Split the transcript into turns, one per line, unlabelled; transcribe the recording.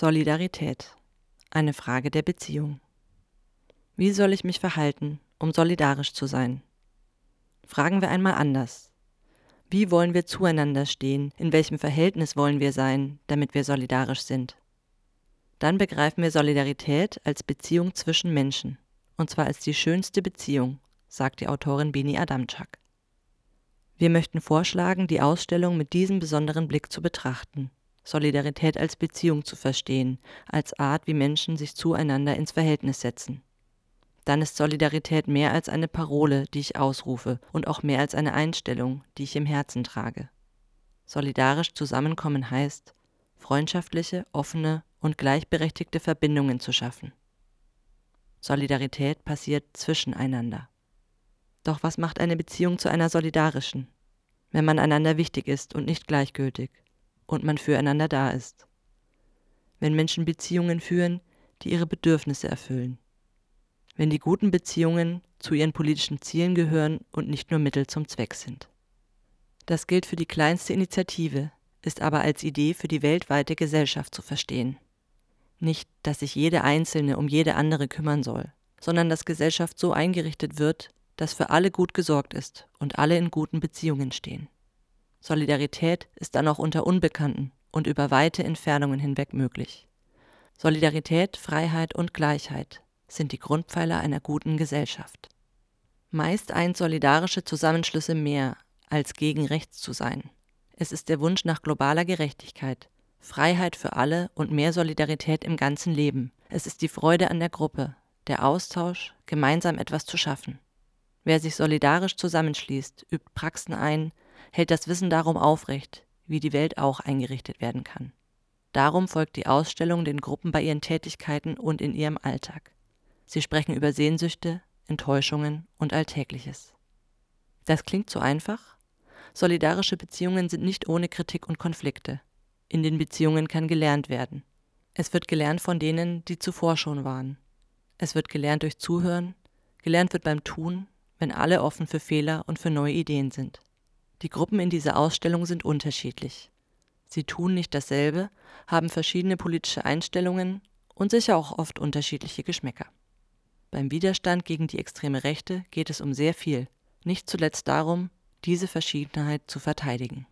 Solidarität. Eine Frage der Beziehung. Wie soll ich mich verhalten, um solidarisch zu sein? Fragen wir einmal anders. Wie wollen wir zueinander stehen? In welchem Verhältnis wollen wir sein, damit wir solidarisch sind? Dann begreifen wir Solidarität als Beziehung zwischen Menschen. Und zwar als die schönste Beziehung, sagt die Autorin Bini Adamczak. Wir möchten vorschlagen, die Ausstellung mit diesem besonderen Blick zu betrachten. Solidarität als Beziehung zu verstehen, als Art, wie Menschen sich zueinander ins Verhältnis setzen. Dann ist Solidarität mehr als eine Parole, die ich ausrufe, und auch mehr als eine Einstellung, die ich im Herzen trage. Solidarisch zusammenkommen heißt, freundschaftliche, offene und gleichberechtigte Verbindungen zu schaffen. Solidarität passiert zwischeneinander. Doch was macht eine Beziehung zu einer solidarischen? Wenn man einander wichtig ist und nicht gleichgültig, und man füreinander da ist. Wenn Menschen Beziehungen führen, die ihre Bedürfnisse erfüllen. Wenn die guten Beziehungen zu ihren politischen Zielen gehören und nicht nur Mittel zum Zweck sind. Das gilt für die kleinste Initiative, ist aber als Idee für die weltweite Gesellschaft zu verstehen. Nicht, dass sich jede Einzelne um jede andere kümmern soll, sondern dass Gesellschaft so eingerichtet wird, dass für alle gut gesorgt ist und alle in guten Beziehungen stehen. Solidarität ist dann auch unter Unbekannten und über weite Entfernungen hinweg möglich. Solidarität, Freiheit und Gleichheit sind die Grundpfeiler einer guten Gesellschaft. Meist eint solidarische Zusammenschlüsse mehr, als gegen rechts zu sein. Es ist der Wunsch nach globaler Gerechtigkeit, Freiheit für alle und mehr Solidarität im ganzen Leben. Es ist die Freude an der Gruppe, der Austausch, gemeinsam etwas zu schaffen. Wer sich solidarisch zusammenschließt, übt Praxen ein, hält das Wissen darum aufrecht, wie die Welt auch eingerichtet werden kann. Darum folgt die Ausstellung den Gruppen bei ihren Tätigkeiten und in ihrem Alltag. Sie sprechen über Sehnsüchte, Enttäuschungen und Alltägliches. Das klingt zu einfach? Solidarische Beziehungen sind nicht ohne Kritik und Konflikte. In den Beziehungen kann gelernt werden. Es wird gelernt von denen, die zuvor schon waren. Es wird gelernt durch Zuhören, gelernt wird beim Tun, wenn alle offen für Fehler und für neue Ideen sind. Die Gruppen in dieser Ausstellung sind unterschiedlich. Sie tun nicht dasselbe, haben verschiedene politische Einstellungen und sicher auch oft unterschiedliche Geschmäcker. Beim Widerstand gegen die extreme Rechte geht es um sehr viel, nicht zuletzt darum, diese Verschiedenheit zu verteidigen.